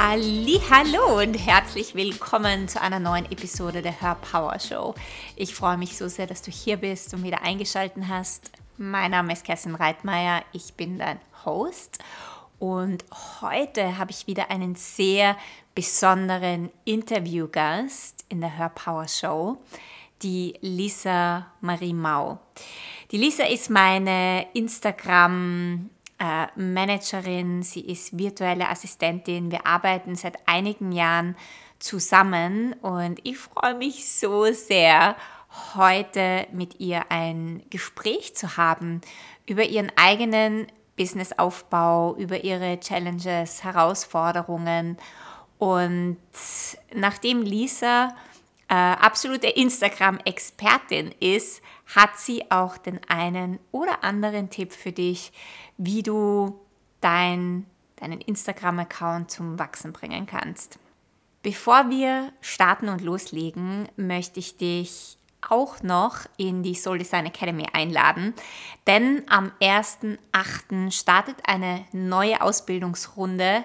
Hallo und herzlich willkommen zu einer neuen Episode der Hör Power Show. Ich freue mich so sehr, dass du hier bist und wieder eingeschaltet hast. Mein Name ist Kerstin Reitmeier, ich bin dein Host und heute habe ich wieder einen sehr besonderen Interviewgast in der Hör Power Show, die Lisa Marie Mau. Die Lisa ist meine Instagram Managerin, sie ist virtuelle Assistentin. Wir arbeiten seit einigen Jahren zusammen und ich freue mich so sehr, heute mit ihr ein Gespräch zu haben über ihren eigenen Businessaufbau, über ihre Challenges, Herausforderungen. Und nachdem Lisa äh, absolute Instagram-Expertin ist, hat sie auch den einen oder anderen Tipp für dich, wie du dein, deinen Instagram-Account zum Wachsen bringen kannst. Bevor wir starten und loslegen, möchte ich dich auch noch in die Soul Design Academy einladen, denn am 1.8. startet eine neue Ausbildungsrunde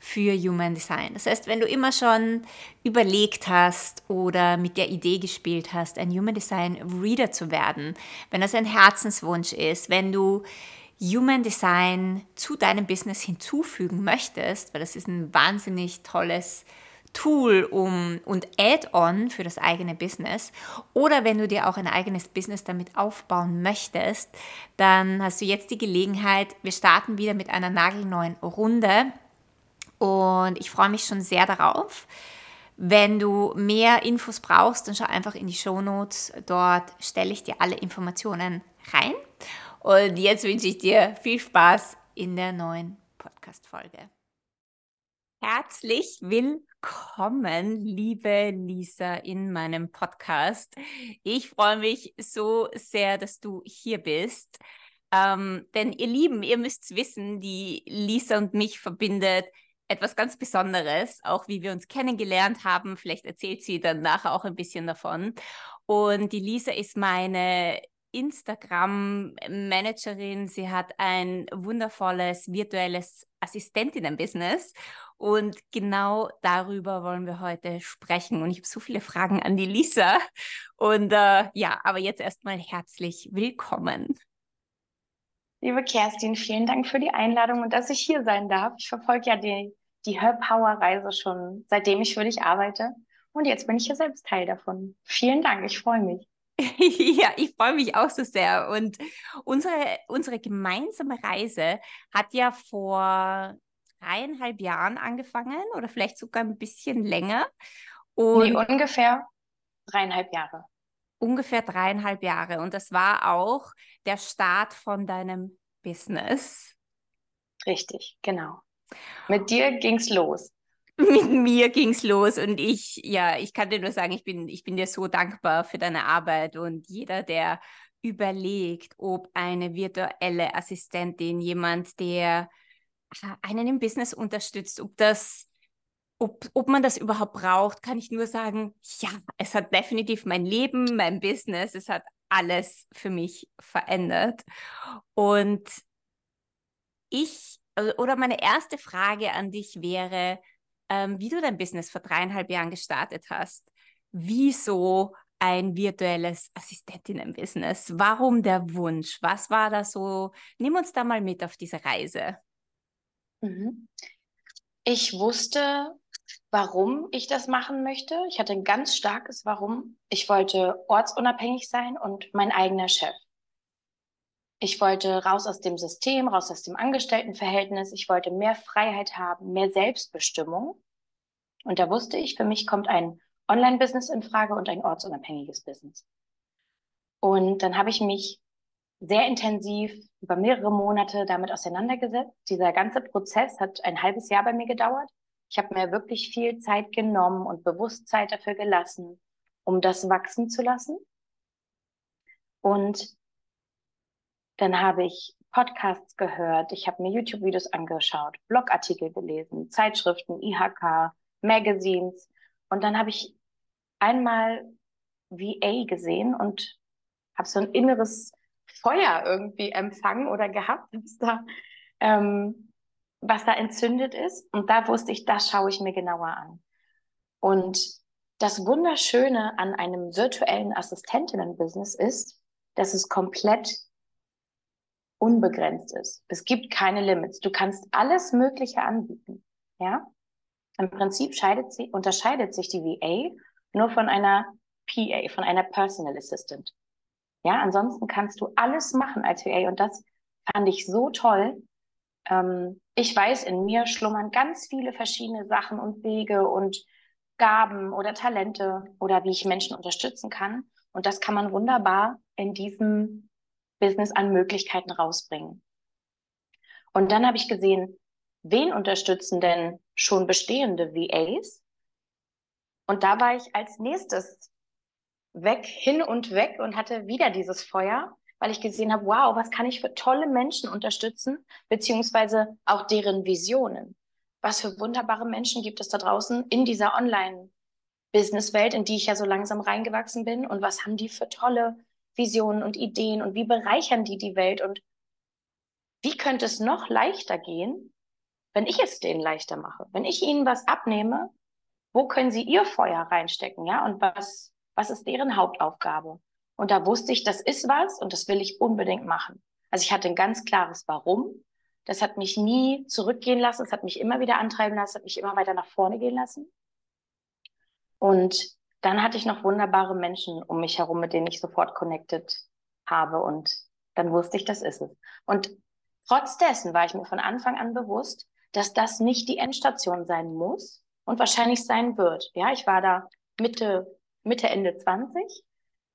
für Human Design. Das heißt, wenn du immer schon überlegt hast oder mit der Idee gespielt hast, ein Human Design Reader zu werden, wenn das ein Herzenswunsch ist, wenn du Human Design zu deinem Business hinzufügen möchtest, weil das ist ein wahnsinnig tolles Tool um, und Add-on für das eigene Business oder wenn du dir auch ein eigenes Business damit aufbauen möchtest, dann hast du jetzt die Gelegenheit, wir starten wieder mit einer nagelneuen Runde und ich freue mich schon sehr darauf. Wenn du mehr Infos brauchst, dann schau einfach in die Show Notes. Dort stelle ich dir alle Informationen rein. Und jetzt wünsche ich dir viel Spaß in der neuen Podcast-Folge. Herzlich willkommen, liebe Lisa, in meinem Podcast. Ich freue mich so sehr, dass du hier bist. Ähm, denn ihr Lieben, ihr müsst wissen, die Lisa und mich verbindet etwas ganz Besonderes, auch wie wir uns kennengelernt haben. Vielleicht erzählt sie dann nachher auch ein bisschen davon. Und die Lisa ist meine Instagram-Managerin. Sie hat ein wundervolles virtuelles Assistentinnen-Business. Und genau darüber wollen wir heute sprechen. Und ich habe so viele Fragen an die Lisa. Und äh, ja, aber jetzt erstmal herzlich willkommen. Liebe Kerstin, vielen Dank für die Einladung und dass ich hier sein darf. Ich verfolge ja die die Her Power Reise schon, seitdem ich für dich arbeite. Und jetzt bin ich ja selbst Teil davon. Vielen Dank, ich freue mich. ja, ich freue mich auch so sehr. Und unsere, unsere gemeinsame Reise hat ja vor dreieinhalb Jahren angefangen oder vielleicht sogar ein bisschen länger. Und nee, ungefähr dreieinhalb Jahre. Ungefähr dreieinhalb Jahre. Und das war auch der Start von deinem Business. Richtig, genau. Mit dir ging's los. Mit mir ging's los und ich, ja, ich kann dir nur sagen, ich bin, ich bin dir so dankbar für deine Arbeit und jeder, der überlegt, ob eine virtuelle Assistentin, jemand, der einen im Business unterstützt, ob das, ob, ob man das überhaupt braucht, kann ich nur sagen, ja, es hat definitiv mein Leben, mein Business, es hat alles für mich verändert. Und ich oder meine erste Frage an dich wäre, ähm, wie du dein Business vor dreieinhalb Jahren gestartet hast. Wieso ein virtuelles Assistentinnen-Business? Warum der Wunsch? Was war da so? Nimm uns da mal mit auf diese Reise. Mhm. Ich wusste, warum ich das machen möchte. Ich hatte ein ganz starkes Warum. Ich wollte ortsunabhängig sein und mein eigener Chef. Ich wollte raus aus dem System, raus aus dem Angestelltenverhältnis. Ich wollte mehr Freiheit haben, mehr Selbstbestimmung. Und da wusste ich, für mich kommt ein Online-Business in Frage und ein ortsunabhängiges Business. Und dann habe ich mich sehr intensiv über mehrere Monate damit auseinandergesetzt. Dieser ganze Prozess hat ein halbes Jahr bei mir gedauert. Ich habe mir wirklich viel Zeit genommen und Bewusstsein dafür gelassen, um das wachsen zu lassen. Und dann habe ich Podcasts gehört, ich habe mir YouTube-Videos angeschaut, Blogartikel gelesen, Zeitschriften, IHK, Magazines. Und dann habe ich einmal VA gesehen und habe so ein inneres Feuer irgendwie empfangen oder gehabt, dass da ähm, was da entzündet ist. Und da wusste ich, das schaue ich mir genauer an. Und das Wunderschöne an einem virtuellen Assistentinnen-Business ist, dass es komplett unbegrenzt ist. Es gibt keine Limits. Du kannst alles Mögliche anbieten. Ja? Im Prinzip sie, unterscheidet sich die VA nur von einer PA, von einer Personal Assistant. Ja, ansonsten kannst du alles machen als VA und das fand ich so toll. Ähm, ich weiß, in mir schlummern ganz viele verschiedene Sachen und Wege und Gaben oder Talente oder wie ich Menschen unterstützen kann. Und das kann man wunderbar in diesem Business an Möglichkeiten rausbringen. Und dann habe ich gesehen, wen unterstützen denn schon bestehende VAs? Und da war ich als nächstes weg, hin und weg und hatte wieder dieses Feuer, weil ich gesehen habe, wow, was kann ich für tolle Menschen unterstützen, beziehungsweise auch deren Visionen. Was für wunderbare Menschen gibt es da draußen in dieser Online-Business-Welt, in die ich ja so langsam reingewachsen bin und was haben die für tolle Visionen und Ideen und wie bereichern die die Welt und wie könnte es noch leichter gehen, wenn ich es denen leichter mache, wenn ich ihnen was abnehme, wo können sie ihr Feuer reinstecken, ja, und was, was ist deren Hauptaufgabe? Und da wusste ich, das ist was und das will ich unbedingt machen. Also ich hatte ein ganz klares Warum. Das hat mich nie zurückgehen lassen, es hat mich immer wieder antreiben lassen, hat mich immer weiter nach vorne gehen lassen. Und dann hatte ich noch wunderbare Menschen um mich herum, mit denen ich sofort connected habe und dann wusste ich, das ist es. Und trotz dessen war ich mir von Anfang an bewusst, dass das nicht die Endstation sein muss und wahrscheinlich sein wird. Ja, ich war da Mitte, Mitte, Ende 20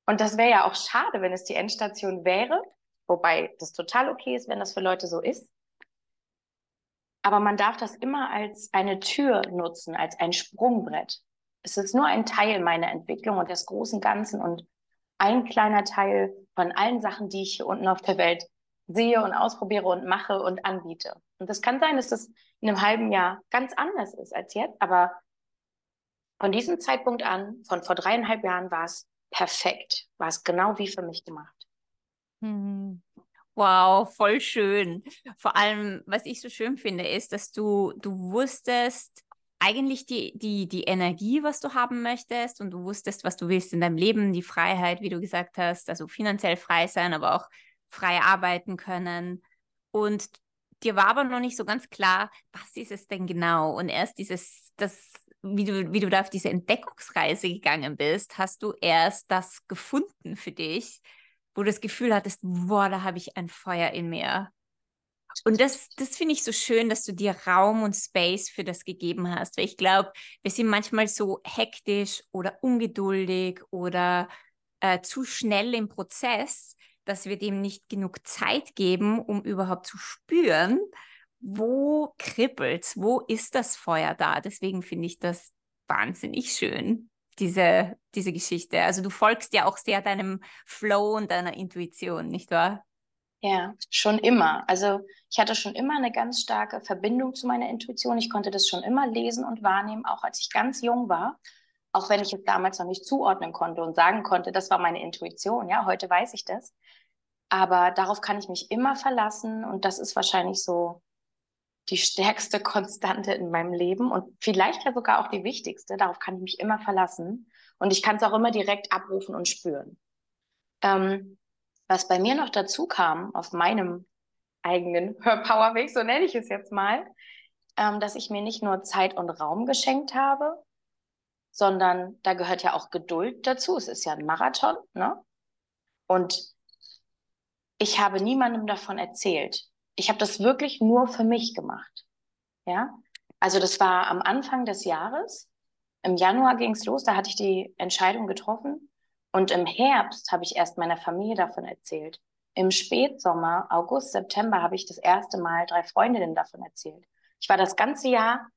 und das wäre ja auch schade, wenn es die Endstation wäre, wobei das total okay ist, wenn das für Leute so ist. Aber man darf das immer als eine Tür nutzen, als ein Sprungbrett. Es ist nur ein Teil meiner Entwicklung und des großen Ganzen und ein kleiner Teil von allen Sachen, die ich hier unten auf der Welt sehe und ausprobiere und mache und anbiete. Und das kann sein, dass das in einem halben Jahr ganz anders ist als jetzt, aber von diesem Zeitpunkt an, von vor dreieinhalb Jahren, war es perfekt, war es genau wie für mich gemacht. Hm. Wow, voll schön. Vor allem, was ich so schön finde, ist, dass du, du wusstest, eigentlich die, die, die Energie, was du haben möchtest und du wusstest, was du willst in deinem Leben, die Freiheit, wie du gesagt hast, also finanziell frei sein, aber auch frei arbeiten können. Und dir war aber noch nicht so ganz klar, was ist es denn genau? Und erst dieses, das, wie du, wie du da auf diese Entdeckungsreise gegangen bist, hast du erst das gefunden für dich, wo du das Gefühl hattest, boah, da habe ich ein Feuer in mir. Und das, das finde ich so schön, dass du dir Raum und Space für das gegeben hast. Weil ich glaube, wir sind manchmal so hektisch oder ungeduldig oder äh, zu schnell im Prozess, dass wir dem nicht genug Zeit geben, um überhaupt zu spüren, wo kribbelt's, wo ist das Feuer da. Deswegen finde ich das wahnsinnig schön, diese, diese Geschichte. Also du folgst ja auch sehr deinem Flow und deiner Intuition, nicht wahr? Ja, schon immer. Also ich hatte schon immer eine ganz starke Verbindung zu meiner Intuition. Ich konnte das schon immer lesen und wahrnehmen, auch als ich ganz jung war. Auch wenn ich es damals noch nicht zuordnen konnte und sagen konnte, das war meine Intuition. Ja, heute weiß ich das. Aber darauf kann ich mich immer verlassen und das ist wahrscheinlich so die stärkste Konstante in meinem Leben und vielleicht ja sogar auch die wichtigste. Darauf kann ich mich immer verlassen und ich kann es auch immer direkt abrufen und spüren. Ähm, was bei mir noch dazu kam, auf meinem eigenen Hörpowerweg, so nenne ich es jetzt mal, ähm, dass ich mir nicht nur Zeit und Raum geschenkt habe, sondern da gehört ja auch Geduld dazu. Es ist ja ein Marathon, ne? Und ich habe niemandem davon erzählt. Ich habe das wirklich nur für mich gemacht. Ja, also das war am Anfang des Jahres. Im Januar ging es los, da hatte ich die Entscheidung getroffen. Und im Herbst habe ich erst meiner Familie davon erzählt. Im Spätsommer, August, September habe ich das erste Mal drei Freundinnen davon erzählt. Ich war das ganze Jahr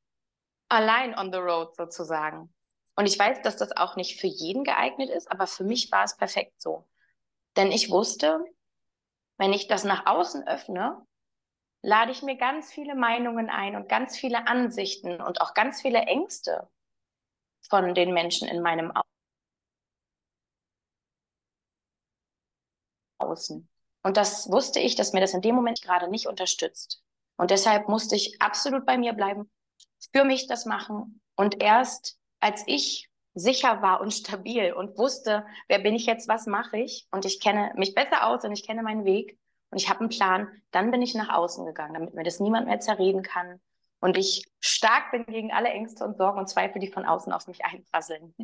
allein on the road sozusagen. Und ich weiß, dass das auch nicht für jeden geeignet ist, aber für mich war es perfekt so. Denn ich wusste, wenn ich das nach außen öffne, lade ich mir ganz viele Meinungen ein und ganz viele Ansichten und auch ganz viele Ängste von den Menschen in meinem außen. Und das wusste ich, dass mir das in dem Moment gerade nicht unterstützt. Und deshalb musste ich absolut bei mir bleiben, für mich das machen. Und erst als ich sicher war und stabil und wusste, wer bin ich jetzt, was mache ich und ich kenne mich besser aus und ich kenne meinen Weg und ich habe einen Plan, dann bin ich nach außen gegangen, damit mir das niemand mehr zerreden kann und ich stark bin gegen alle Ängste und Sorgen und Zweifel, die von außen auf mich einprasseln.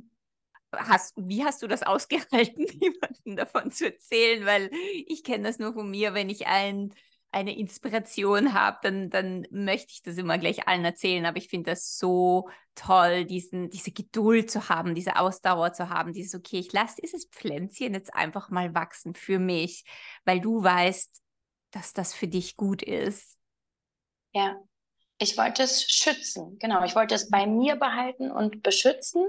Hast, wie hast du das ausgehalten, jemandem davon zu erzählen? Weil ich kenne das nur von mir, wenn ich ein eine Inspiration habe, dann, dann möchte ich das immer gleich allen erzählen. Aber ich finde das so toll, diesen, diese Geduld zu haben, diese Ausdauer zu haben, dieses, okay, ich lasse dieses Pflänzchen jetzt einfach mal wachsen für mich, weil du weißt, dass das für dich gut ist. Ja, ich wollte es schützen. Genau, ich wollte es bei mir behalten und beschützen.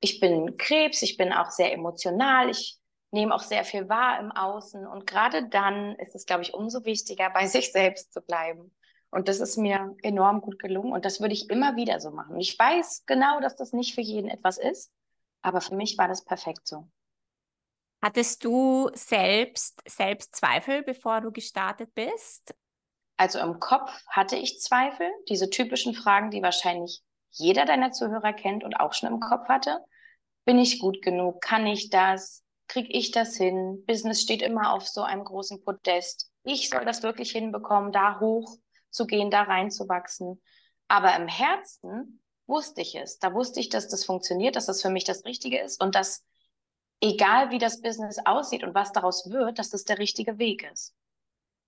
Ich bin Krebs, ich bin auch sehr emotional. Ich nehme auch sehr viel wahr im Außen. Und gerade dann ist es, glaube ich, umso wichtiger, bei sich selbst zu bleiben. Und das ist mir enorm gut gelungen. Und das würde ich immer wieder so machen. Ich weiß genau, dass das nicht für jeden etwas ist. Aber für mich war das perfekt so. Hattest du selbst, selbst Zweifel, bevor du gestartet bist? Also im Kopf hatte ich Zweifel, diese typischen Fragen, die wahrscheinlich jeder deiner Zuhörer kennt und auch schon im Kopf hatte. Bin ich gut genug? Kann ich das? kriege ich das hin? Business steht immer auf so einem großen Podest. Ich soll das wirklich hinbekommen, da hoch zu gehen, da reinzuwachsen. Aber im Herzen wusste ich es. Da wusste ich, dass das funktioniert, dass das für mich das Richtige ist und dass egal wie das Business aussieht und was daraus wird, dass das der richtige Weg ist.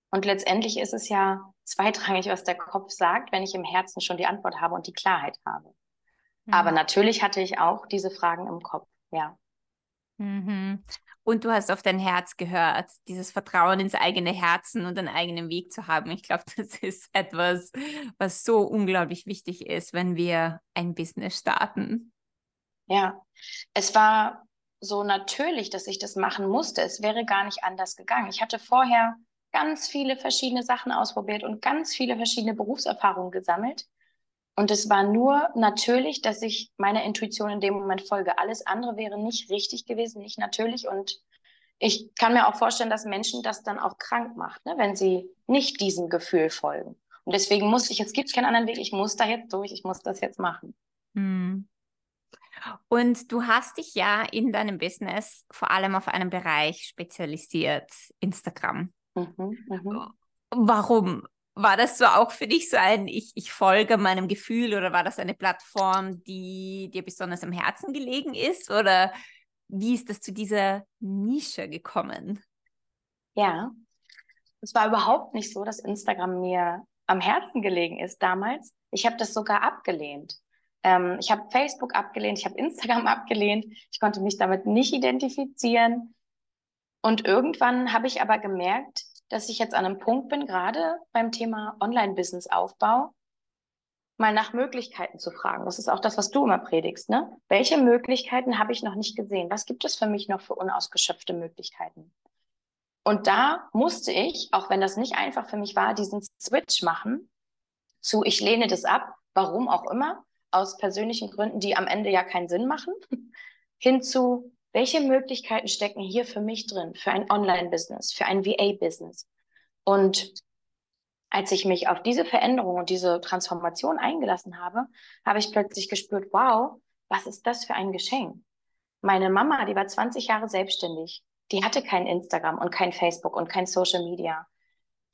Und letztendlich ist es ja zweitrangig, was der Kopf sagt, wenn ich im Herzen schon die Antwort habe und die Klarheit habe. Mhm. Aber natürlich hatte ich auch diese Fragen im Kopf, ja. Mhm. Und du hast auf dein Herz gehört, dieses Vertrauen ins eigene Herzen und einen eigenen Weg zu haben. Ich glaube, das ist etwas, was so unglaublich wichtig ist, wenn wir ein Business starten. Ja, es war so natürlich, dass ich das machen musste. Es wäre gar nicht anders gegangen. Ich hatte vorher ganz viele verschiedene Sachen ausprobiert und ganz viele verschiedene Berufserfahrungen gesammelt. Und es war nur natürlich, dass ich meiner Intuition in dem Moment folge. Alles andere wäre nicht richtig gewesen, nicht natürlich. Und ich kann mir auch vorstellen, dass Menschen das dann auch krank macht, ne, wenn sie nicht diesem Gefühl folgen. Und deswegen muss ich, jetzt gibt es keinen anderen Weg, ich muss da jetzt durch, ich muss das jetzt machen. Hm. Und du hast dich ja in deinem Business vor allem auf einen Bereich spezialisiert, Instagram. Mhm, mh. Warum? War das so auch für dich so ein, ich, ich folge meinem Gefühl oder war das eine Plattform, die dir besonders am Herzen gelegen ist? Oder wie ist das zu dieser Nische gekommen? Ja, es war überhaupt nicht so, dass Instagram mir am Herzen gelegen ist damals. Ich habe das sogar abgelehnt. Ähm, ich habe Facebook abgelehnt, ich habe Instagram abgelehnt. Ich konnte mich damit nicht identifizieren. Und irgendwann habe ich aber gemerkt, dass ich jetzt an einem Punkt bin, gerade beim Thema Online-Business-Aufbau, mal nach Möglichkeiten zu fragen. Das ist auch das, was du immer predigst. Ne? Welche Möglichkeiten habe ich noch nicht gesehen? Was gibt es für mich noch für unausgeschöpfte Möglichkeiten? Und da musste ich, auch wenn das nicht einfach für mich war, diesen Switch machen zu, ich lehne das ab, warum auch immer, aus persönlichen Gründen, die am Ende ja keinen Sinn machen, hin zu, welche Möglichkeiten stecken hier für mich drin, für ein Online-Business, für ein VA-Business? Und als ich mich auf diese Veränderung und diese Transformation eingelassen habe, habe ich plötzlich gespürt, wow, was ist das für ein Geschenk? Meine Mama, die war 20 Jahre selbstständig, die hatte kein Instagram und kein Facebook und kein Social Media.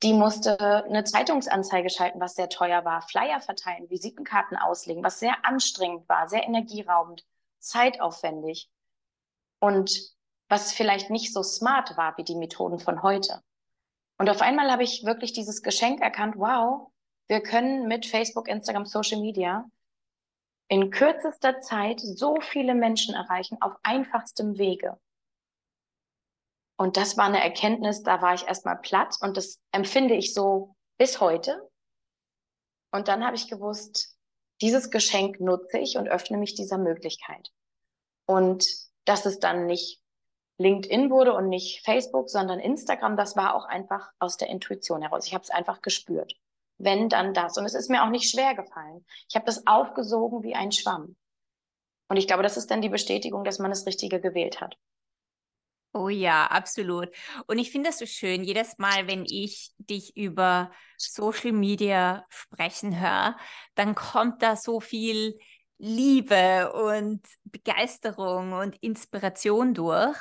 Die musste eine Zeitungsanzeige schalten, was sehr teuer war, Flyer verteilen, Visitenkarten auslegen, was sehr anstrengend war, sehr energieraubend, zeitaufwendig und was vielleicht nicht so smart war wie die Methoden von heute. Und auf einmal habe ich wirklich dieses Geschenk erkannt, wow, wir können mit Facebook, Instagram, Social Media in kürzester Zeit so viele Menschen erreichen auf einfachstem Wege. Und das war eine Erkenntnis, da war ich erstmal platt und das empfinde ich so bis heute. Und dann habe ich gewusst, dieses Geschenk nutze ich und öffne mich dieser Möglichkeit. Und dass es dann nicht LinkedIn wurde und nicht Facebook, sondern Instagram, das war auch einfach aus der Intuition heraus. Ich habe es einfach gespürt. Wenn, dann das. Und es ist mir auch nicht schwer gefallen. Ich habe das aufgesogen wie ein Schwamm. Und ich glaube, das ist dann die Bestätigung, dass man das Richtige gewählt hat. Oh ja, absolut. Und ich finde das so schön, jedes Mal, wenn ich dich über Social Media sprechen höre, dann kommt da so viel Liebe und Begeisterung und Inspiration durch.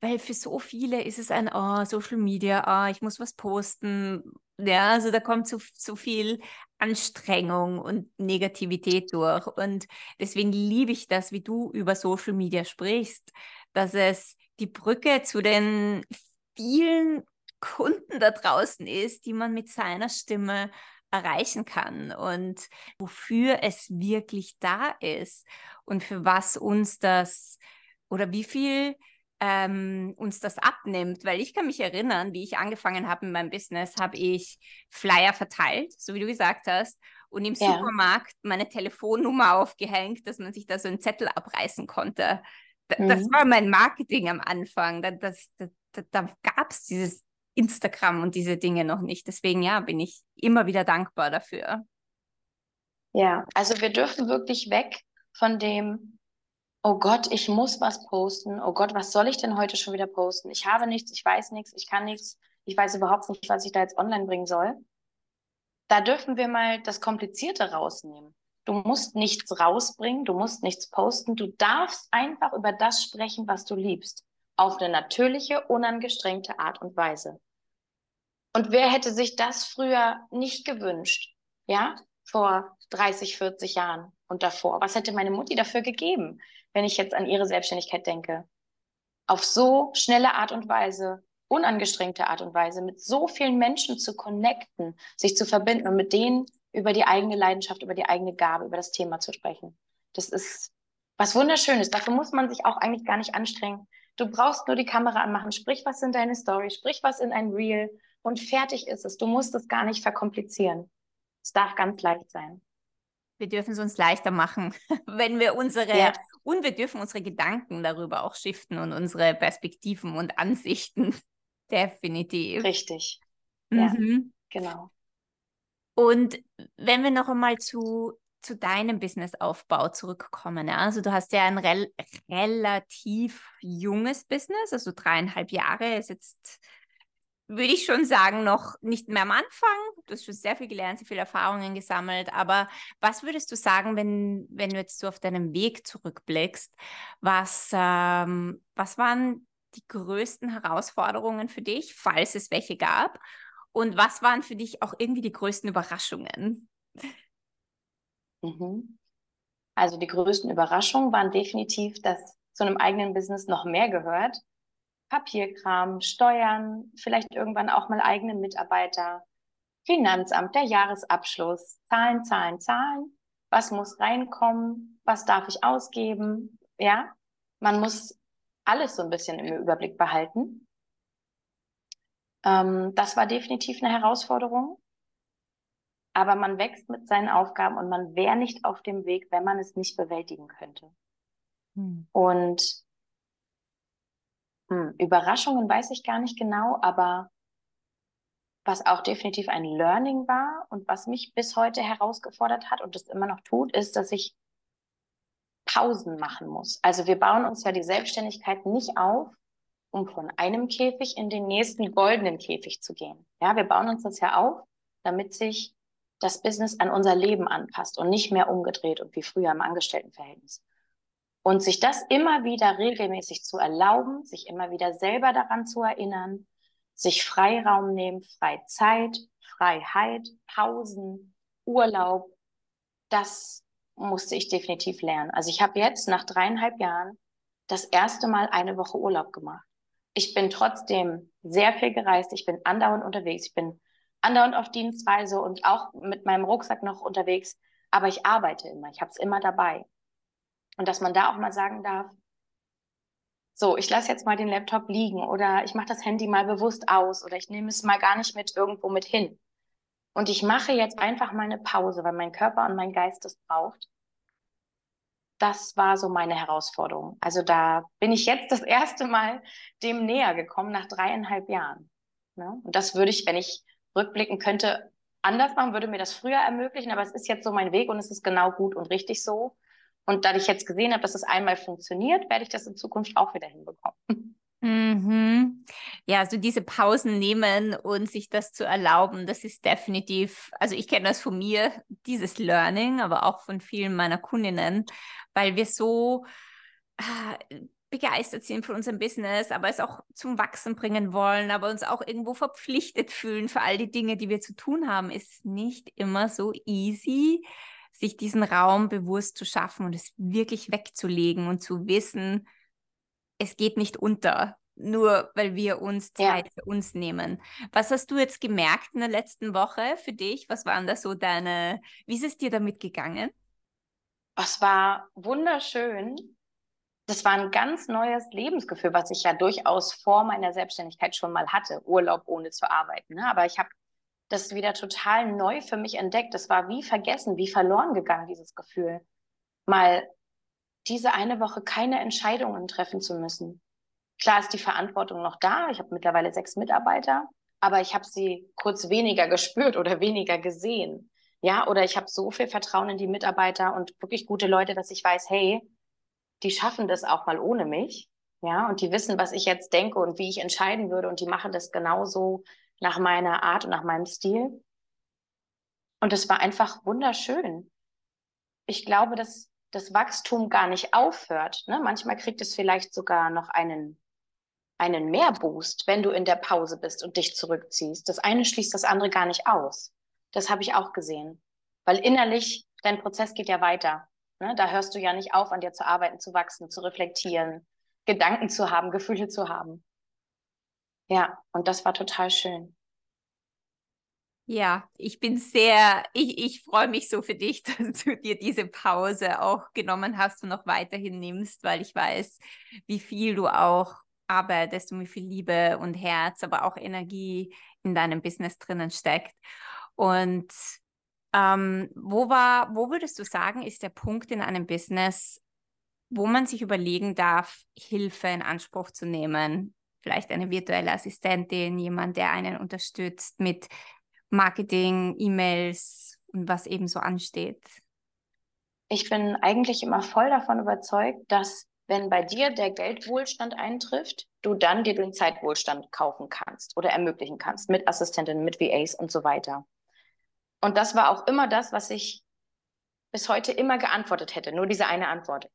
Weil für so viele ist es ein, oh, Social Media, oh, ich muss was posten. Ja, also da kommt so, so viel Anstrengung und Negativität durch. Und deswegen liebe ich das, wie du über Social Media sprichst, dass es die Brücke zu den vielen Kunden da draußen ist, die man mit seiner Stimme erreichen kann und wofür es wirklich da ist und für was uns das oder wie viel ähm, uns das abnimmt, weil ich kann mich erinnern, wie ich angefangen habe in meinem Business, habe ich Flyer verteilt, so wie du gesagt hast, und im ja. Supermarkt meine Telefonnummer aufgehängt, dass man sich da so einen Zettel abreißen konnte. D mhm. Das war mein Marketing am Anfang. Da, das, da, da, da gab es dieses Instagram und diese Dinge noch nicht. Deswegen ja, bin ich immer wieder dankbar dafür. Ja, also wir dürfen wirklich weg von dem, oh Gott, ich muss was posten. Oh Gott, was soll ich denn heute schon wieder posten? Ich habe nichts, ich weiß nichts, ich kann nichts, ich weiß überhaupt nicht, was ich da jetzt online bringen soll. Da dürfen wir mal das Komplizierte rausnehmen. Du musst nichts rausbringen, du musst nichts posten, du darfst einfach über das sprechen, was du liebst. Auf eine natürliche, unangestrengte Art und Weise. Und wer hätte sich das früher nicht gewünscht? Ja, vor 30, 40 Jahren und davor. Was hätte meine Mutti dafür gegeben? wenn ich jetzt an ihre Selbstständigkeit denke, auf so schnelle Art und Weise, unangestrengte Art und Weise, mit so vielen Menschen zu connecten, sich zu verbinden und mit denen über die eigene Leidenschaft, über die eigene Gabe, über das Thema zu sprechen. Das ist was Wunderschönes. Dafür muss man sich auch eigentlich gar nicht anstrengen. Du brauchst nur die Kamera anmachen, sprich was in deine Story, sprich was in ein Reel und fertig ist es. Du musst es gar nicht verkomplizieren. Es darf ganz leicht sein wir dürfen es uns leichter machen, wenn wir unsere, ja. und wir dürfen unsere Gedanken darüber auch shiften und unsere Perspektiven und Ansichten. Definitiv. Richtig. Mhm. Ja, genau. Und wenn wir noch einmal zu, zu deinem Businessaufbau zurückkommen, ja? also du hast ja ein rel relativ junges Business, also dreieinhalb Jahre ist jetzt würde ich schon sagen, noch nicht mehr am Anfang. Du hast schon sehr viel gelernt, sehr viele Erfahrungen gesammelt. Aber was würdest du sagen, wenn, wenn du jetzt so auf deinem Weg zurückblickst? Was, ähm, was waren die größten Herausforderungen für dich, falls es welche gab? Und was waren für dich auch irgendwie die größten Überraschungen? Mhm. Also die größten Überraschungen waren definitiv, dass zu einem eigenen Business noch mehr gehört Papierkram, Steuern, vielleicht irgendwann auch mal eigene Mitarbeiter, Finanzamt, der Jahresabschluss, Zahlen, Zahlen, Zahlen. Was muss reinkommen? Was darf ich ausgeben? Ja, man muss alles so ein bisschen im Überblick behalten. Ähm, das war definitiv eine Herausforderung. Aber man wächst mit seinen Aufgaben und man wäre nicht auf dem Weg, wenn man es nicht bewältigen könnte. Hm. Und hm, Überraschungen weiß ich gar nicht genau, aber was auch definitiv ein Learning war und was mich bis heute herausgefordert hat und es immer noch tut, ist, dass ich Pausen machen muss. Also wir bauen uns ja die Selbstständigkeit nicht auf, um von einem Käfig in den nächsten goldenen Käfig zu gehen. Ja, wir bauen uns das ja auf, damit sich das Business an unser Leben anpasst und nicht mehr umgedreht und wie früher im Angestelltenverhältnis. Und sich das immer wieder regelmäßig zu erlauben, sich immer wieder selber daran zu erinnern, sich Freiraum nehmen, Freizeit, Freiheit, Pausen, Urlaub, das musste ich definitiv lernen. Also ich habe jetzt nach dreieinhalb Jahren das erste Mal eine Woche Urlaub gemacht. Ich bin trotzdem sehr viel gereist, ich bin andauernd unterwegs, ich bin andauernd auf Dienstreise und auch mit meinem Rucksack noch unterwegs, aber ich arbeite immer, ich habe es immer dabei. Und dass man da auch mal sagen darf, so, ich lasse jetzt mal den Laptop liegen oder ich mache das Handy mal bewusst aus oder ich nehme es mal gar nicht mit irgendwo mit hin. Und ich mache jetzt einfach mal eine Pause, weil mein Körper und mein Geist das braucht. Das war so meine Herausforderung. Also da bin ich jetzt das erste Mal dem näher gekommen nach dreieinhalb Jahren. Ne? Und das würde ich, wenn ich rückblicken könnte, anders machen, würde mir das früher ermöglichen. Aber es ist jetzt so mein Weg und es ist genau gut und richtig so. Und da ich jetzt gesehen habe, dass es einmal funktioniert, werde ich das in Zukunft auch wieder hinbekommen. Mhm. Ja, also diese Pausen nehmen und sich das zu erlauben, das ist definitiv, also ich kenne das von mir, dieses Learning, aber auch von vielen meiner Kundinnen, weil wir so äh, begeistert sind von unserem Business, aber es auch zum Wachsen bringen wollen, aber uns auch irgendwo verpflichtet fühlen für all die Dinge, die wir zu tun haben, ist nicht immer so easy, sich diesen Raum bewusst zu schaffen und es wirklich wegzulegen und zu wissen, es geht nicht unter, nur weil wir uns Zeit ja. für uns nehmen. Was hast du jetzt gemerkt in der letzten Woche für dich? Was waren da so deine, wie ist es dir damit gegangen? Es war wunderschön. Das war ein ganz neues Lebensgefühl, was ich ja durchaus vor meiner Selbstständigkeit schon mal hatte, Urlaub ohne zu arbeiten. Ne? Aber ich habe das wieder total neu für mich entdeckt. Das war wie vergessen, wie verloren gegangen, dieses Gefühl. Mal diese eine Woche keine Entscheidungen treffen zu müssen. Klar ist die Verantwortung noch da. Ich habe mittlerweile sechs Mitarbeiter, aber ich habe sie kurz weniger gespürt oder weniger gesehen. Ja, oder ich habe so viel Vertrauen in die Mitarbeiter und wirklich gute Leute, dass ich weiß, hey, die schaffen das auch mal ohne mich. Ja, und die wissen, was ich jetzt denke und wie ich entscheiden würde und die machen das genauso nach meiner Art und nach meinem Stil. Und es war einfach wunderschön. Ich glaube, dass das Wachstum gar nicht aufhört. Ne? Manchmal kriegt es vielleicht sogar noch einen, einen Mehrboost, wenn du in der Pause bist und dich zurückziehst. Das eine schließt das andere gar nicht aus. Das habe ich auch gesehen. Weil innerlich, dein Prozess geht ja weiter. Ne? Da hörst du ja nicht auf, an dir zu arbeiten, zu wachsen, zu reflektieren, Gedanken zu haben, Gefühle zu haben. Ja, und das war total schön. Ja, ich bin sehr, ich, ich freue mich so für dich, dass du dir diese Pause auch genommen hast und noch weiterhin nimmst, weil ich weiß, wie viel du auch arbeitest und wie viel Liebe und Herz, aber auch Energie in deinem Business drinnen steckt. Und ähm, wo war, wo würdest du sagen, ist der Punkt in einem Business, wo man sich überlegen darf, Hilfe in Anspruch zu nehmen? Vielleicht eine virtuelle Assistentin, jemand, der einen unterstützt mit Marketing, E-Mails und was eben so ansteht? Ich bin eigentlich immer voll davon überzeugt, dass wenn bei dir der Geldwohlstand eintrifft, du dann dir den Zeitwohlstand kaufen kannst oder ermöglichen kannst mit Assistentinnen, mit VAs und so weiter. Und das war auch immer das, was ich bis heute immer geantwortet hätte, nur diese eine Antwort.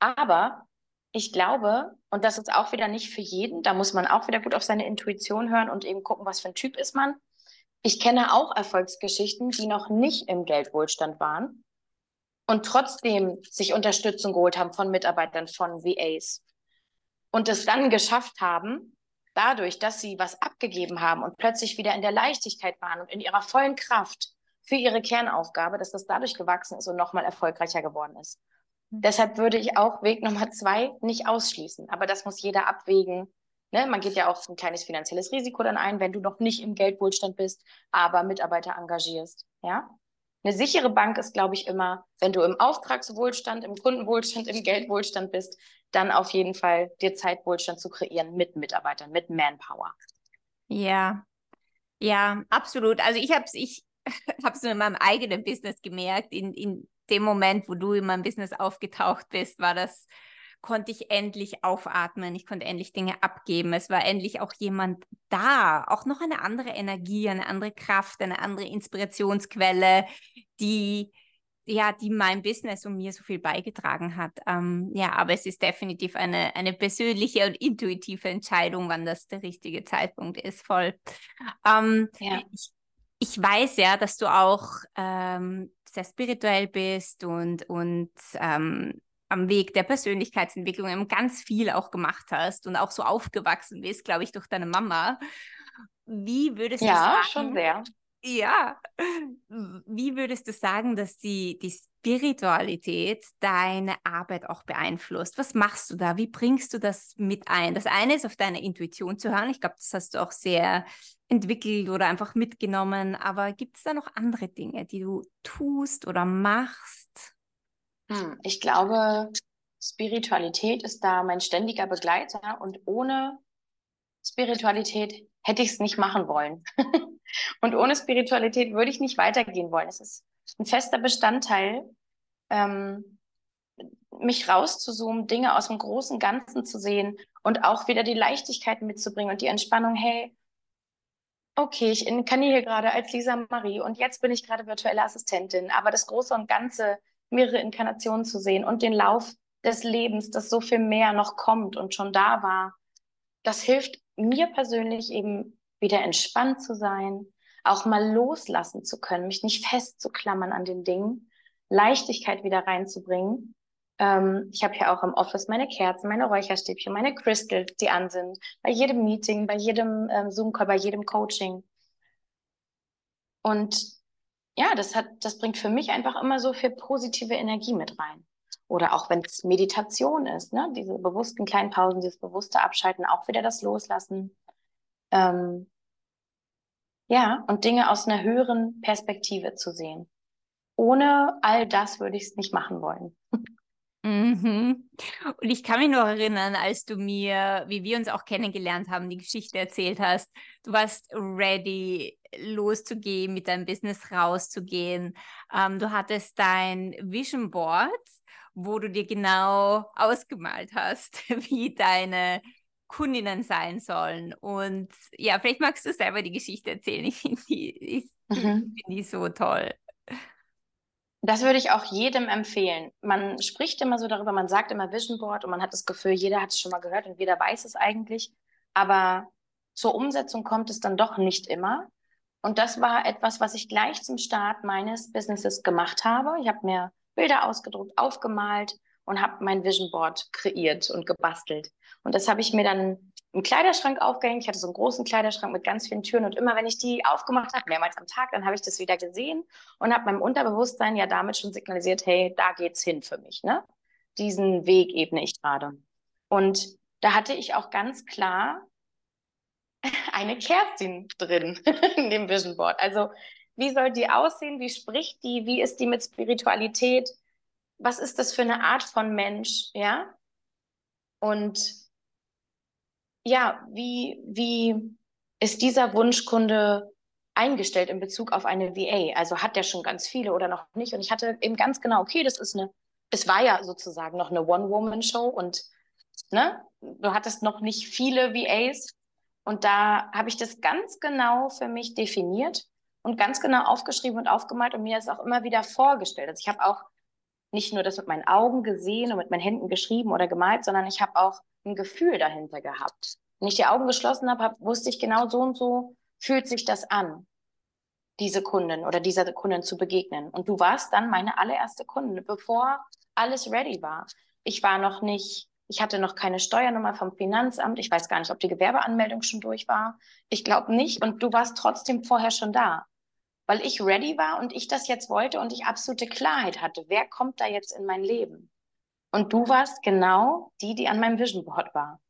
Aber ich glaube, und das ist auch wieder nicht für jeden, da muss man auch wieder gut auf seine Intuition hören und eben gucken, was für ein Typ ist man. Ich kenne auch Erfolgsgeschichten, die noch nicht im Geldwohlstand waren und trotzdem sich Unterstützung geholt haben von Mitarbeitern, von VAs und es dann geschafft haben, dadurch, dass sie was abgegeben haben und plötzlich wieder in der Leichtigkeit waren und in ihrer vollen Kraft für ihre Kernaufgabe, dass das dadurch gewachsen ist und nochmal erfolgreicher geworden ist. Mhm. Deshalb würde ich auch Weg Nummer zwei nicht ausschließen. Aber das muss jeder abwägen, Ne? Man geht ja auch ein kleines finanzielles Risiko dann ein, wenn du noch nicht im Geldwohlstand bist, aber Mitarbeiter engagierst. Ja? Eine sichere Bank ist, glaube ich, immer, wenn du im Auftragswohlstand, im Kundenwohlstand, im Geldwohlstand bist, dann auf jeden Fall dir Zeitwohlstand zu kreieren mit Mitarbeitern, mit Manpower. Ja, ja, absolut. Also ich habe es ich hab's in meinem eigenen Business gemerkt. In, in dem Moment, wo du in meinem Business aufgetaucht bist, war das konnte ich endlich aufatmen, ich konnte endlich Dinge abgeben. Es war endlich auch jemand da, auch noch eine andere Energie, eine andere Kraft, eine andere Inspirationsquelle, die ja, die mein Business und mir so viel beigetragen hat. Ähm, ja, aber es ist definitiv eine, eine persönliche und intuitive Entscheidung, wann das der richtige Zeitpunkt ist, voll. Ähm, ja. ich, ich weiß ja, dass du auch ähm, sehr spirituell bist und, und ähm, am Weg der Persönlichkeitsentwicklung ganz viel auch gemacht hast und auch so aufgewachsen bist, glaube ich, durch deine Mama. Wie würdest ja, du sagen? Ja, schon sehr. Ja. Wie würdest du sagen, dass die, die Spiritualität deine Arbeit auch beeinflusst? Was machst du da? Wie bringst du das mit ein? Das eine ist auf deine Intuition zu hören. Ich glaube, das hast du auch sehr entwickelt oder einfach mitgenommen. Aber gibt es da noch andere Dinge, die du tust oder machst? Hm, ich glaube, Spiritualität ist da mein ständiger Begleiter und ohne Spiritualität hätte ich es nicht machen wollen. und ohne Spiritualität würde ich nicht weitergehen wollen. Es ist ein fester Bestandteil ähm, mich rauszuzoomen, Dinge aus dem großen Ganzen zu sehen und auch wieder die Leichtigkeit mitzubringen und die Entspannung, hey, okay, ich inkarniere hier gerade als Lisa Marie und jetzt bin ich gerade virtuelle Assistentin, aber das Große und Ganze, mehrere Inkarnationen zu sehen und den Lauf des Lebens, dass so viel mehr noch kommt und schon da war, das hilft mir persönlich eben wieder entspannt zu sein, auch mal loslassen zu können, mich nicht festzuklammern an den Dingen, Leichtigkeit wieder reinzubringen. Ähm, ich habe hier auch im Office meine Kerzen, meine Räucherstäbchen, meine Crystals, die an sind, bei jedem Meeting, bei jedem ähm, Zoom-Call, bei jedem Coaching. Und ja, das hat, das bringt für mich einfach immer so viel positive Energie mit rein. Oder auch wenn es Meditation ist, ne? diese bewussten kleinen Pausen, dieses bewusste Abschalten, auch wieder das Loslassen. Ähm, ja, und Dinge aus einer höheren Perspektive zu sehen. Ohne all das würde ich es nicht machen wollen. Mhm. Und ich kann mich noch erinnern, als du mir, wie wir uns auch kennengelernt haben, die Geschichte erzählt hast. Du warst ready, loszugehen, mit deinem Business rauszugehen. Ähm, du hattest dein Vision Board wo du dir genau ausgemalt hast, wie deine Kundinnen sein sollen. Und ja, vielleicht magst du selber die Geschichte erzählen. Ich finde die, mhm. find die so toll. Das würde ich auch jedem empfehlen. Man spricht immer so darüber, man sagt immer Vision Board und man hat das Gefühl, jeder hat es schon mal gehört und jeder weiß es eigentlich. Aber zur Umsetzung kommt es dann doch nicht immer. Und das war etwas, was ich gleich zum Start meines Businesses gemacht habe. Ich habe mir Bilder ausgedruckt, aufgemalt und habe mein Vision Board kreiert und gebastelt. Und das habe ich mir dann im Kleiderschrank aufgehängt. Ich hatte so einen großen Kleiderschrank mit ganz vielen Türen und immer wenn ich die aufgemacht habe, mehrmals am Tag, dann habe ich das wieder gesehen und habe meinem Unterbewusstsein ja damit schon signalisiert, hey, da geht's hin für mich, ne? Diesen Weg ebne ich gerade. Und da hatte ich auch ganz klar eine Kerstin drin in dem Vision Board. Also wie soll die aussehen? Wie spricht die? Wie ist die mit Spiritualität? Was ist das für eine Art von Mensch? Ja. Und ja, wie, wie ist dieser Wunschkunde eingestellt in Bezug auf eine VA? Also hat der schon ganz viele oder noch nicht? Und ich hatte eben ganz genau, okay, das ist eine, es war ja sozusagen noch eine One-Woman-Show und ne, du hattest noch nicht viele VAs. Und da habe ich das ganz genau für mich definiert und ganz genau aufgeschrieben und aufgemalt und mir das auch immer wieder vorgestellt. Also ich habe auch nicht nur das mit meinen Augen gesehen und mit meinen Händen geschrieben oder gemalt, sondern ich habe auch ein Gefühl dahinter gehabt. Wenn ich die Augen geschlossen habe, hab, wusste ich genau so und so fühlt sich das an, diese Kundin oder dieser Kundin zu begegnen. Und du warst dann meine allererste Kundin, bevor alles ready war. Ich war noch nicht, ich hatte noch keine Steuernummer vom Finanzamt. Ich weiß gar nicht, ob die Gewerbeanmeldung schon durch war. Ich glaube nicht. Und du warst trotzdem vorher schon da weil ich ready war und ich das jetzt wollte und ich absolute Klarheit hatte. Wer kommt da jetzt in mein Leben? Und du warst genau die, die an meinem Vision Board war.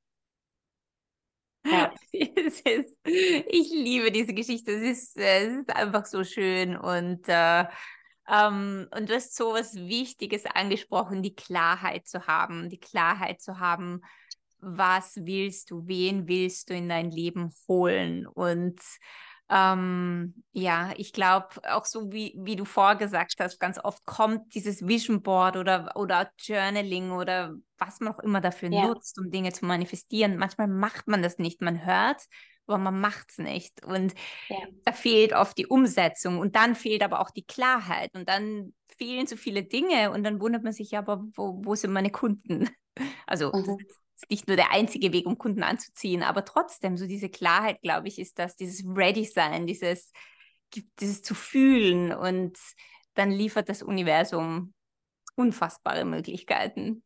Ja. Ich liebe diese Geschichte. Es ist, es ist einfach so schön und äh, ähm, und du hast so was Wichtiges angesprochen, die Klarheit zu haben, die Klarheit zu haben, was willst du, wen willst du in dein Leben holen und ähm, ja, ich glaube, auch so wie, wie du vorgesagt hast, ganz oft kommt dieses Vision Board oder, oder Journaling oder was man auch immer dafür ja. nutzt, um Dinge zu manifestieren. Manchmal macht man das nicht, man hört, aber man macht es nicht. Und ja. da fehlt oft die Umsetzung und dann fehlt aber auch die Klarheit und dann fehlen so viele Dinge und dann wundert man sich, ja, aber wo, wo sind meine Kunden? Also mhm ist nicht nur der einzige Weg, um Kunden anzuziehen, aber trotzdem, so diese Klarheit, glaube ich, ist das, dieses Ready-Sein, dieses, dieses zu fühlen und dann liefert das Universum unfassbare Möglichkeiten.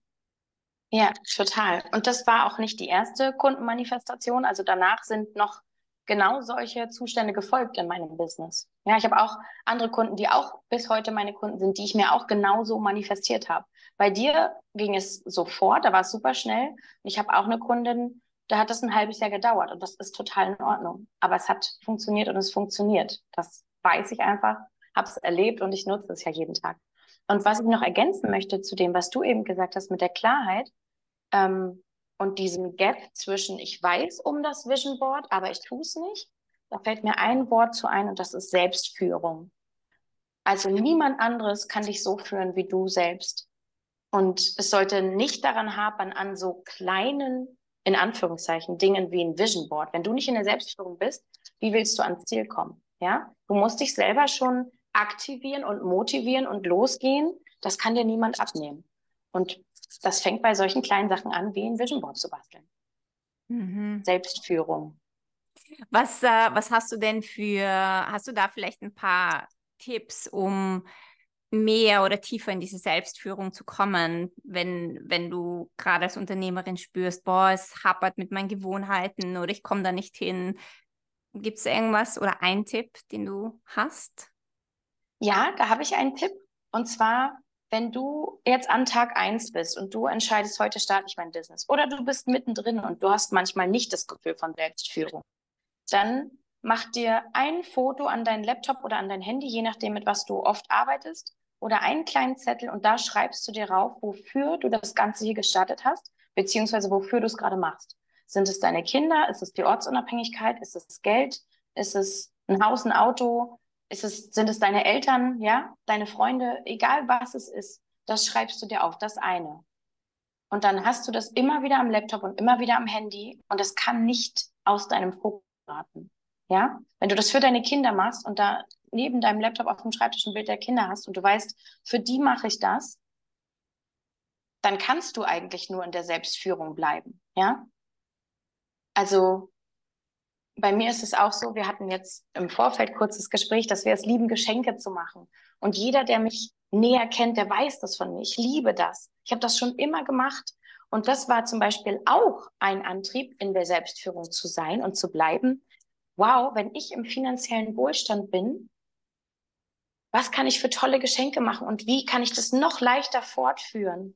Ja, total. Und das war auch nicht die erste Kundenmanifestation. Also danach sind noch genau solche Zustände gefolgt in meinem Business. Ja, ich habe auch andere Kunden, die auch bis heute meine Kunden sind, die ich mir auch genauso manifestiert habe. Bei dir ging es sofort, da war es super schnell. Und ich habe auch eine Kundin, da hat das ein halbes Jahr gedauert und das ist total in Ordnung. Aber es hat funktioniert und es funktioniert. Das weiß ich einfach, habe es erlebt und ich nutze es ja jeden Tag. Und was ich noch ergänzen möchte zu dem, was du eben gesagt hast mit der Klarheit, ähm, und diesem Gap zwischen, ich weiß um das Vision Board, aber ich tue es nicht, da fällt mir ein Wort zu ein und das ist Selbstführung. Also niemand anderes kann dich so führen wie du selbst. Und es sollte nicht daran hapern, an so kleinen, in Anführungszeichen, Dingen wie ein Vision Board. Wenn du nicht in der Selbstführung bist, wie willst du ans Ziel kommen? Ja, du musst dich selber schon aktivieren und motivieren und losgehen. Das kann dir niemand abnehmen. Und das fängt bei solchen kleinen Sachen an, wie ein Vision Board zu basteln. Mhm. Selbstführung. Was, äh, was hast du denn für, hast du da vielleicht ein paar Tipps, um mehr oder tiefer in diese Selbstführung zu kommen, wenn, wenn du gerade als Unternehmerin spürst, boah, es hapert mit meinen Gewohnheiten oder ich komme da nicht hin. Gibt es irgendwas oder einen Tipp, den du hast? Ja, da habe ich einen Tipp. Und zwar, wenn du jetzt an Tag 1 bist und du entscheidest, heute starte ich mein Business oder du bist mittendrin und du hast manchmal nicht das Gefühl von Selbstführung, dann mach dir ein Foto an deinen Laptop oder an dein Handy, je nachdem, mit was du oft arbeitest, oder einen kleinen Zettel und da schreibst du dir rauf, wofür du das Ganze hier gestartet hast, beziehungsweise wofür du es gerade machst. Sind es deine Kinder? Ist es die Ortsunabhängigkeit? Ist es Geld? Ist es ein Haus, ein Auto? Ist es, sind es deine Eltern? Ja, deine Freunde? Egal was es ist, das schreibst du dir auf, das eine. Und dann hast du das immer wieder am Laptop und immer wieder am Handy und es kann nicht aus deinem Fokus raten. Ja, wenn du das für deine Kinder machst und da neben deinem Laptop auf dem Schreibtisch ein Bild der Kinder hast und du weißt, für die mache ich das, dann kannst du eigentlich nur in der Selbstführung bleiben. Ja, also bei mir ist es auch so, wir hatten jetzt im Vorfeld kurzes Gespräch, dass wir es lieben, Geschenke zu machen. Und jeder, der mich näher kennt, der weiß das von mir. Ich liebe das. Ich habe das schon immer gemacht. Und das war zum Beispiel auch ein Antrieb, in der Selbstführung zu sein und zu bleiben. Wow, wenn ich im finanziellen Wohlstand bin, was kann ich für tolle Geschenke machen und wie kann ich das noch leichter fortführen?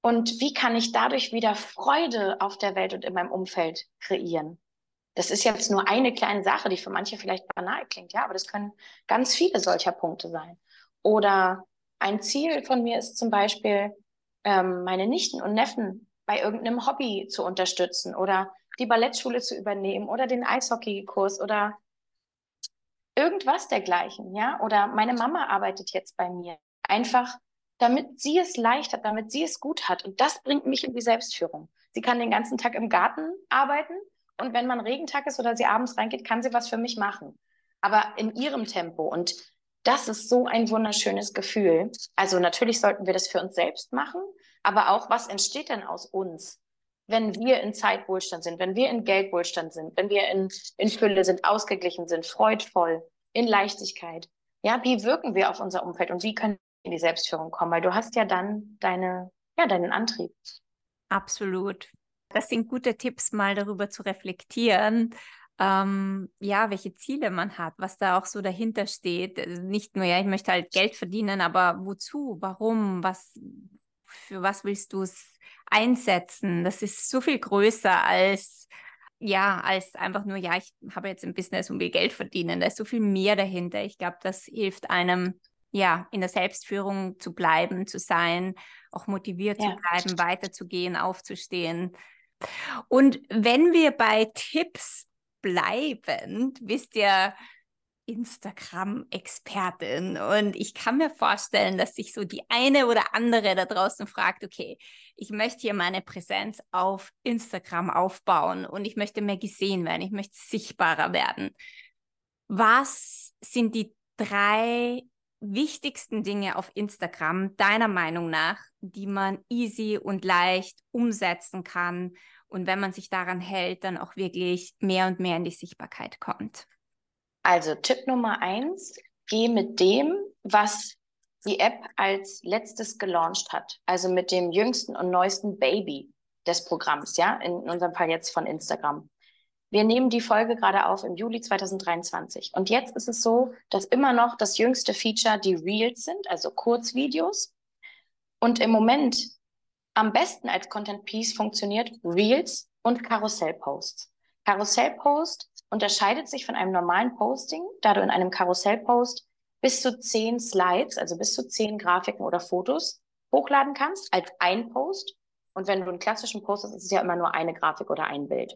Und wie kann ich dadurch wieder Freude auf der Welt und in meinem Umfeld kreieren? Das ist jetzt nur eine kleine Sache, die für manche vielleicht banal klingt, ja, aber das können ganz viele solcher Punkte sein. Oder ein Ziel von mir ist zum Beispiel, ähm, meine Nichten und Neffen bei irgendeinem Hobby zu unterstützen oder die Ballettschule zu übernehmen oder den Eishockeykurs oder irgendwas dergleichen, ja? Oder meine Mama arbeitet jetzt bei mir. Einfach, damit sie es leicht hat, damit sie es gut hat. Und das bringt mich in die Selbstführung. Sie kann den ganzen Tag im Garten arbeiten und wenn man Regentag ist oder sie abends reingeht, kann sie was für mich machen. Aber in ihrem Tempo. Und das ist so ein wunderschönes Gefühl. Also natürlich sollten wir das für uns selbst machen, aber auch, was entsteht denn aus uns? Wenn wir in Zeitwohlstand sind, wenn wir in Geldwohlstand sind, wenn wir in, in Fülle sind, ausgeglichen sind, freudvoll, in Leichtigkeit. Ja, wie wirken wir auf unser Umfeld und wie können wir in die Selbstführung kommen? Weil du hast ja dann deine, ja, deinen Antrieb. Absolut. Das sind gute Tipps, mal darüber zu reflektieren, ähm, ja, welche Ziele man hat, was da auch so dahinter steht. Also nicht nur, ja, ich möchte halt Geld verdienen, aber wozu, warum, was, für was willst du es einsetzen. Das ist so viel größer als ja, als einfach nur, ja, ich habe jetzt ein Business und will Geld verdienen. Da ist so viel mehr dahinter. Ich glaube, das hilft einem, ja, in der Selbstführung zu bleiben, zu sein, auch motiviert ja. zu bleiben, weiterzugehen, aufzustehen. Und wenn wir bei Tipps bleiben, wisst ihr, Instagram-Expertin und ich kann mir vorstellen, dass sich so die eine oder andere da draußen fragt, okay, ich möchte hier meine Präsenz auf Instagram aufbauen und ich möchte mehr gesehen werden, ich möchte sichtbarer werden. Was sind die drei wichtigsten Dinge auf Instagram deiner Meinung nach, die man easy und leicht umsetzen kann und wenn man sich daran hält, dann auch wirklich mehr und mehr in die Sichtbarkeit kommt? Also Tipp Nummer eins, geh mit dem, was die App als letztes gelauncht hat. Also mit dem jüngsten und neuesten Baby des Programms, ja, in unserem Fall jetzt von Instagram. Wir nehmen die Folge gerade auf im Juli 2023. Und jetzt ist es so, dass immer noch das jüngste Feature die Reels sind, also Kurzvideos. Und im Moment am besten als Content Piece funktioniert Reels und Karussellposts. Karussellpost unterscheidet sich von einem normalen Posting, da du in einem Karussellpost bis zu zehn Slides, also bis zu zehn Grafiken oder Fotos hochladen kannst als ein Post. Und wenn du einen klassischen Post hast, ist es ja immer nur eine Grafik oder ein Bild.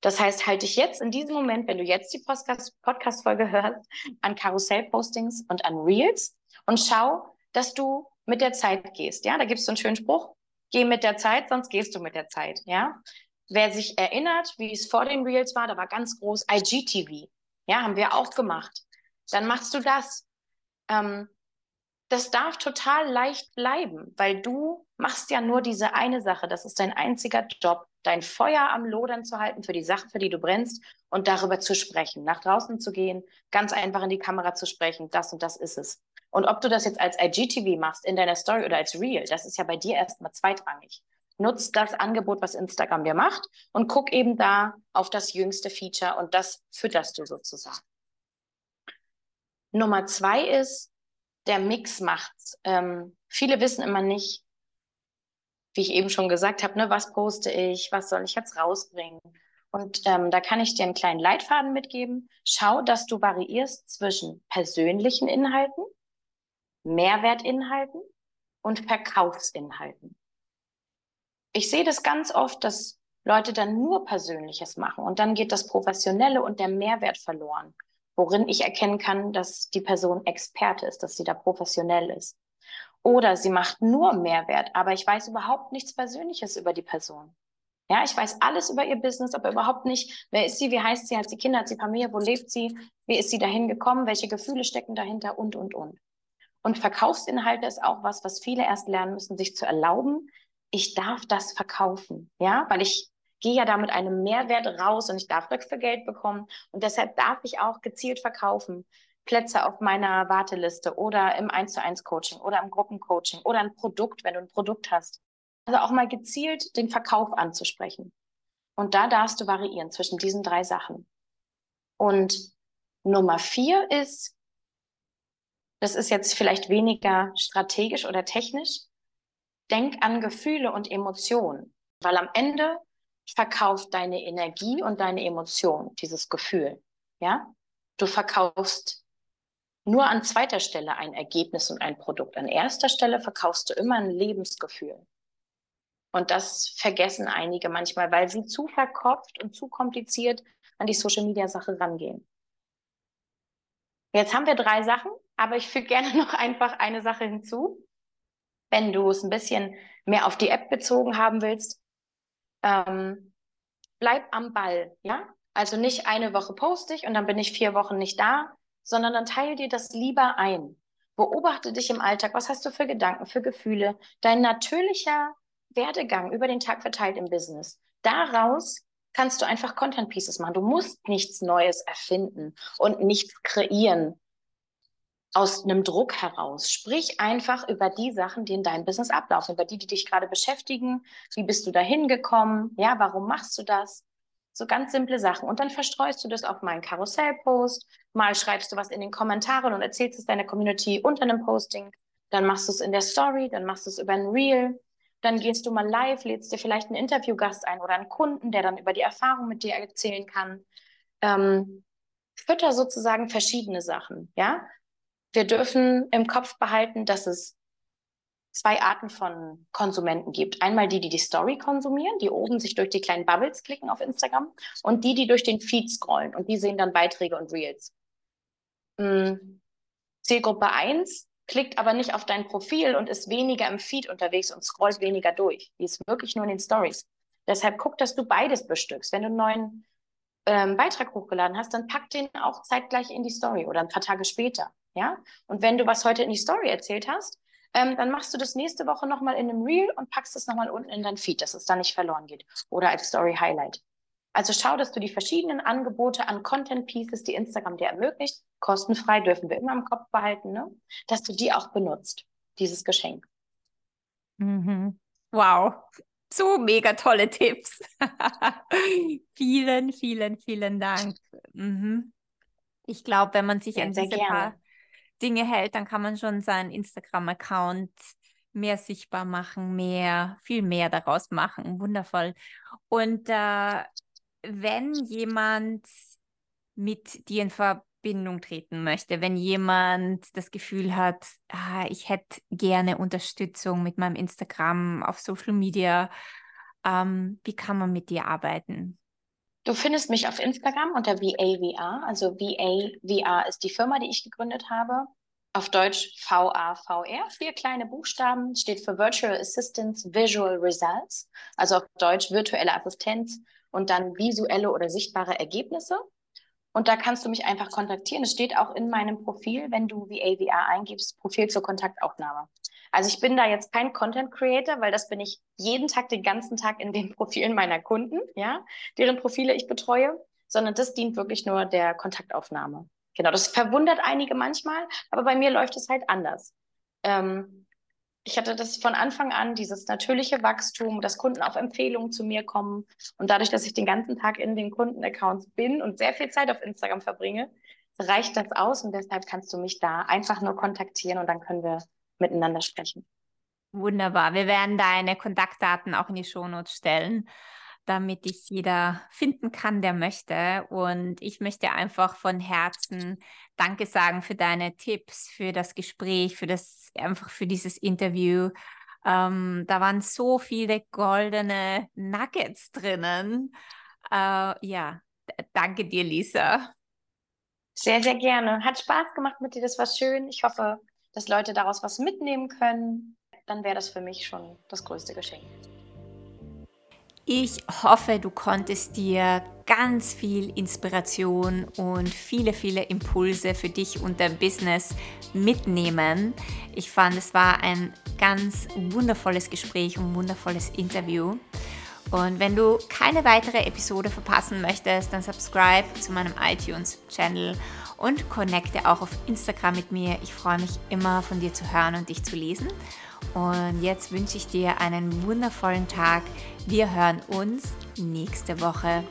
Das heißt, halte dich jetzt in diesem Moment, wenn du jetzt die Podcast-Folge hörst, an Karussell-Postings und an Reels und schau, dass du mit der Zeit gehst. Ja, da gibt es so einen schönen Spruch, geh mit der Zeit, sonst gehst du mit der Zeit. Ja, wer sich erinnert, wie es vor den Reels war, da war ganz groß IGTV. Ja, haben wir auch gemacht. Dann machst du das. Ähm, das darf total leicht bleiben, weil du machst ja nur diese eine Sache. Das ist dein einziger Job, dein Feuer am Lodern zu halten für die Sache, für die du brennst und darüber zu sprechen, nach draußen zu gehen, ganz einfach in die Kamera zu sprechen. Das und das ist es. Und ob du das jetzt als IGTV machst in deiner Story oder als Real, das ist ja bei dir erstmal zweitrangig. Nutz das Angebot, was Instagram dir macht und guck eben da auf das jüngste Feature und das fütterst du sozusagen. Nummer zwei ist, der Mix macht's. Ähm, viele wissen immer nicht, wie ich eben schon gesagt habe, ne, was poste ich, was soll ich jetzt rausbringen. Und ähm, da kann ich dir einen kleinen Leitfaden mitgeben. Schau, dass du variierst zwischen persönlichen Inhalten, Mehrwertinhalten und Verkaufsinhalten. Ich sehe das ganz oft, dass Leute dann nur Persönliches machen und dann geht das Professionelle und der Mehrwert verloren worin ich erkennen kann, dass die Person Experte ist, dass sie da professionell ist. Oder sie macht nur Mehrwert, aber ich weiß überhaupt nichts Persönliches über die Person. Ja, ich weiß alles über ihr Business, aber überhaupt nicht, wer ist sie, wie heißt sie, hat sie Kinder, hat sie Familie, wo lebt sie, wie ist sie dahin gekommen, welche Gefühle stecken dahinter und, und, und. Und Verkaufsinhalte ist auch was, was viele erst lernen müssen, sich zu erlauben. Ich darf das verkaufen, ja, weil ich gehe ja da mit einem Mehrwert raus und ich darf dafür Geld bekommen. Und deshalb darf ich auch gezielt verkaufen. Plätze auf meiner Warteliste oder im 1 zu 1 Coaching oder im Gruppencoaching oder ein Produkt, wenn du ein Produkt hast. Also auch mal gezielt den Verkauf anzusprechen. Und da darfst du variieren zwischen diesen drei Sachen. Und Nummer vier ist, das ist jetzt vielleicht weniger strategisch oder technisch, denk an Gefühle und Emotionen. Weil am Ende verkauft deine Energie und deine Emotion, dieses Gefühl. Ja, du verkaufst nur an zweiter Stelle ein Ergebnis und ein Produkt. An erster Stelle verkaufst du immer ein Lebensgefühl. Und das vergessen einige manchmal, weil sie zu verkopft und zu kompliziert an die Social Media Sache rangehen. Jetzt haben wir drei Sachen, aber ich füge gerne noch einfach eine Sache hinzu. Wenn du es ein bisschen mehr auf die App bezogen haben willst, ähm, bleib am Ball, ja? Also nicht eine Woche poste ich und dann bin ich vier Wochen nicht da, sondern dann teile dir das lieber ein. Beobachte dich im Alltag. Was hast du für Gedanken, für Gefühle? Dein natürlicher Werdegang über den Tag verteilt im Business. Daraus kannst du einfach Content Pieces machen. Du musst nichts Neues erfinden und nichts kreieren, aus einem Druck heraus. Sprich einfach über die Sachen, die in deinem Business ablaufen, über die, die dich gerade beschäftigen. Wie bist du da hingekommen? Ja, warum machst du das? So ganz simple Sachen. Und dann verstreust du das auf meinen Karussell-Post. Mal schreibst du was in den Kommentaren und erzählst es deiner Community unter einem Posting. Dann machst du es in der Story, dann machst du es über ein Reel. Dann gehst du mal live, lädst dir vielleicht einen Interviewgast ein oder einen Kunden, der dann über die Erfahrung mit dir erzählen kann. Ähm, fütter sozusagen verschiedene Sachen, ja wir dürfen im Kopf behalten, dass es zwei Arten von Konsumenten gibt. Einmal die, die die Story konsumieren, die oben sich durch die kleinen Bubbles klicken auf Instagram und die, die durch den Feed scrollen und die sehen dann Beiträge und Reels. Hm. Zielgruppe 1 klickt aber nicht auf dein Profil und ist weniger im Feed unterwegs und scrollt weniger durch. Die ist wirklich nur in den Stories. Deshalb guck, dass du beides bestückst. Wenn du einen neuen ähm, Beitrag hochgeladen hast, dann pack den auch zeitgleich in die Story oder ein paar Tage später. Ja? Und wenn du was heute in die Story erzählt hast, ähm, dann machst du das nächste Woche nochmal in einem Reel und packst es nochmal unten in dein Feed, dass es da nicht verloren geht. Oder als Story Highlight. Also schau, dass du die verschiedenen Angebote an Content Pieces, die Instagram dir ermöglicht, kostenfrei dürfen wir immer im Kopf behalten, ne? dass du die auch benutzt, dieses Geschenk. Mhm. Wow, so mega tolle Tipps. vielen, vielen, vielen Dank. Mhm. Ich glaube, wenn man sich ja, an diese gerne. paar Dinge hält, dann kann man schon seinen Instagram-Account mehr sichtbar machen, mehr, viel mehr daraus machen. Wundervoll. Und äh, wenn jemand mit dir in Verbindung treten möchte, wenn jemand das Gefühl hat, ah, ich hätte gerne Unterstützung mit meinem Instagram auf Social Media, ähm, wie kann man mit dir arbeiten? Du findest mich auf Instagram unter VAVR, also VAVR ist die Firma, die ich gegründet habe. auf Deutsch VAVR, vier kleine Buchstaben, steht für Virtual Assistance Visual Results, also auf Deutsch virtuelle Assistenz und dann visuelle oder sichtbare Ergebnisse. Und da kannst du mich einfach kontaktieren. Es steht auch in meinem Profil, wenn du VAVR eingibst, Profil zur Kontaktaufnahme. Also ich bin da jetzt kein Content Creator, weil das bin ich jeden Tag, den ganzen Tag in den Profilen meiner Kunden, ja, deren Profile ich betreue, sondern das dient wirklich nur der Kontaktaufnahme. Genau, das verwundert einige manchmal, aber bei mir läuft es halt anders. Ähm, ich hatte das von Anfang an, dieses natürliche Wachstum, dass Kunden auf Empfehlungen zu mir kommen. Und dadurch, dass ich den ganzen Tag in den Kundenaccounts bin und sehr viel Zeit auf Instagram verbringe, reicht das aus. Und deshalb kannst du mich da einfach nur kontaktieren und dann können wir miteinander sprechen. Wunderbar. Wir werden deine Kontaktdaten auch in die Shownotes stellen damit dich jeder finden kann, der möchte. Und ich möchte einfach von Herzen Danke sagen für deine Tipps, für das Gespräch, für das einfach für dieses Interview. Ähm, da waren so viele goldene Nuggets drinnen. Äh, ja, danke dir, Lisa. Sehr, sehr gerne. Hat Spaß gemacht mit dir. Das war schön. Ich hoffe, dass Leute daraus was mitnehmen können. Dann wäre das für mich schon das größte Geschenk. Ich hoffe, du konntest dir ganz viel Inspiration und viele, viele Impulse für dich und dein Business mitnehmen. Ich fand, es war ein ganz wundervolles Gespräch und wundervolles Interview. Und wenn du keine weitere Episode verpassen möchtest, dann subscribe zu meinem iTunes-Channel und connecte auch auf Instagram mit mir. Ich freue mich immer von dir zu hören und dich zu lesen. Und jetzt wünsche ich dir einen wundervollen Tag. Wir hören uns nächste Woche.